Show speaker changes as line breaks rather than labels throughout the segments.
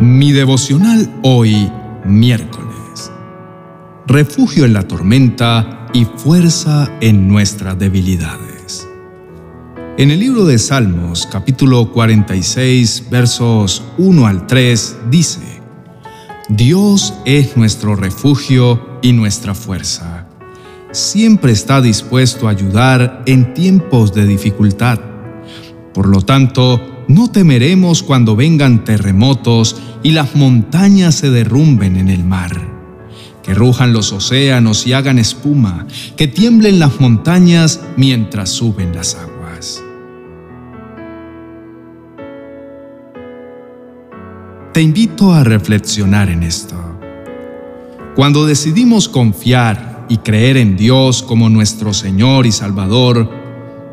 Mi devocional hoy, miércoles. Refugio en la tormenta y fuerza en nuestras debilidades. En el libro de Salmos, capítulo 46, versos 1 al 3, dice, Dios es nuestro refugio y nuestra fuerza. Siempre está dispuesto a ayudar en tiempos de dificultad. Por lo tanto, no temeremos cuando vengan terremotos y las montañas se derrumben en el mar. Que rujan los océanos y hagan espuma, que tiemblen las montañas mientras suben las aguas. Te invito a reflexionar en esto. Cuando decidimos confiar y creer en Dios como nuestro Señor y Salvador,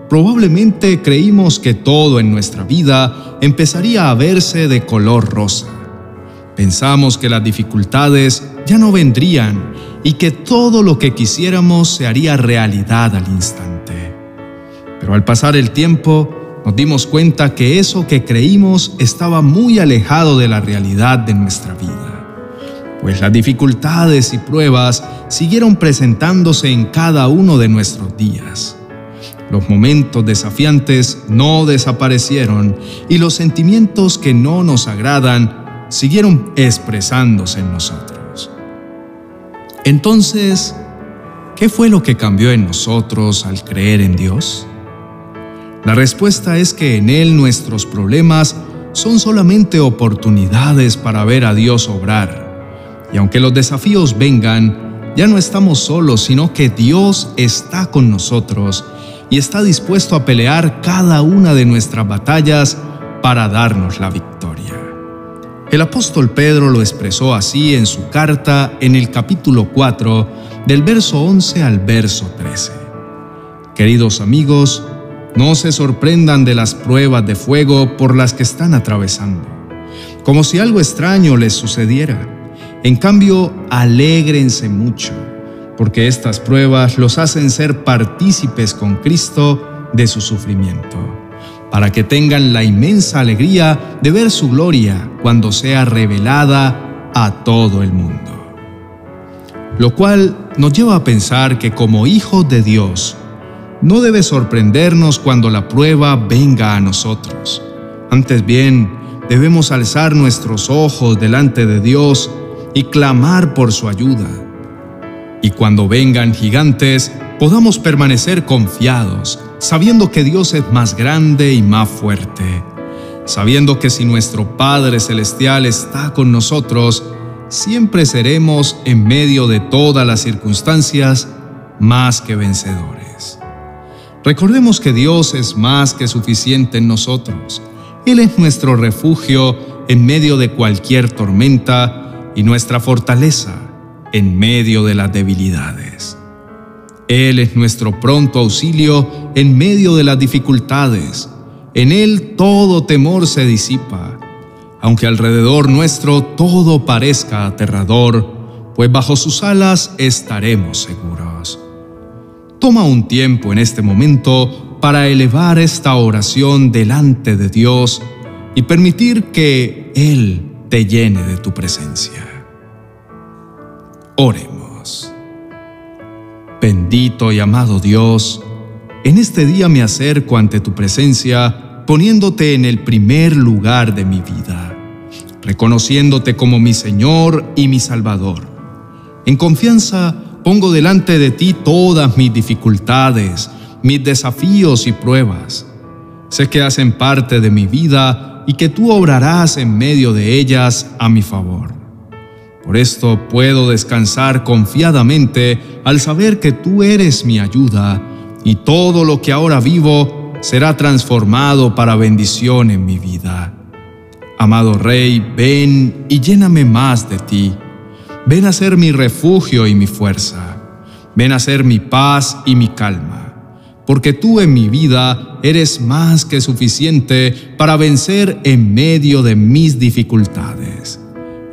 probablemente creímos que todo en nuestra vida empezaría a verse de color rosa. Pensamos que las dificultades ya no vendrían y que todo lo que quisiéramos se haría realidad al instante. Pero al pasar el tiempo, nos dimos cuenta que eso que creímos estaba muy alejado de la realidad de nuestra vida, pues las dificultades y pruebas siguieron presentándose en cada uno de nuestros días. Los momentos desafiantes no desaparecieron y los sentimientos que no nos agradan siguieron expresándose en nosotros. Entonces, ¿qué fue lo que cambió en nosotros al creer en Dios? La respuesta es que en Él nuestros problemas son solamente oportunidades para ver a Dios obrar. Y aunque los desafíos vengan, ya no estamos solos, sino que Dios está con nosotros y está dispuesto a pelear cada una de nuestras batallas para darnos la victoria. El apóstol Pedro lo expresó así en su carta en el capítulo 4, del verso 11 al verso 13. Queridos amigos, no se sorprendan de las pruebas de fuego por las que están atravesando, como si algo extraño les sucediera. En cambio, alégrense mucho porque estas pruebas los hacen ser partícipes con Cristo de su sufrimiento, para que tengan la inmensa alegría de ver su gloria cuando sea revelada a todo el mundo. Lo cual nos lleva a pensar que como hijos de Dios, no debe sorprendernos cuando la prueba venga a nosotros. Antes bien, debemos alzar nuestros ojos delante de Dios y clamar por su ayuda y cuando vengan gigantes podamos permanecer confiados, sabiendo que Dios es más grande y más fuerte, sabiendo que si nuestro Padre Celestial está con nosotros, siempre seremos en medio de todas las circunstancias más que vencedores. Recordemos que Dios es más que suficiente en nosotros. Él es nuestro refugio en medio de cualquier tormenta y nuestra fortaleza en medio de las debilidades. Él es nuestro pronto auxilio en medio de las dificultades. En Él todo temor se disipa, aunque alrededor nuestro todo parezca aterrador, pues bajo sus alas estaremos seguros. Toma un tiempo en este momento para elevar esta oración delante de Dios y permitir que Él te llene de tu presencia. Oremos. Bendito y amado Dios, en este día me acerco ante tu presencia poniéndote en el primer lugar de mi vida, reconociéndote como mi Señor y mi Salvador. En confianza pongo delante de ti todas mis dificultades, mis desafíos y pruebas. Sé que hacen parte de mi vida y que tú obrarás en medio de ellas a mi favor. Por esto puedo descansar confiadamente al saber que tú eres mi ayuda y todo lo que ahora vivo será transformado para bendición en mi vida. Amado Rey, ven y lléname más de ti. Ven a ser mi refugio y mi fuerza. Ven a ser mi paz y mi calma. Porque tú en mi vida eres más que suficiente para vencer en medio de mis dificultades.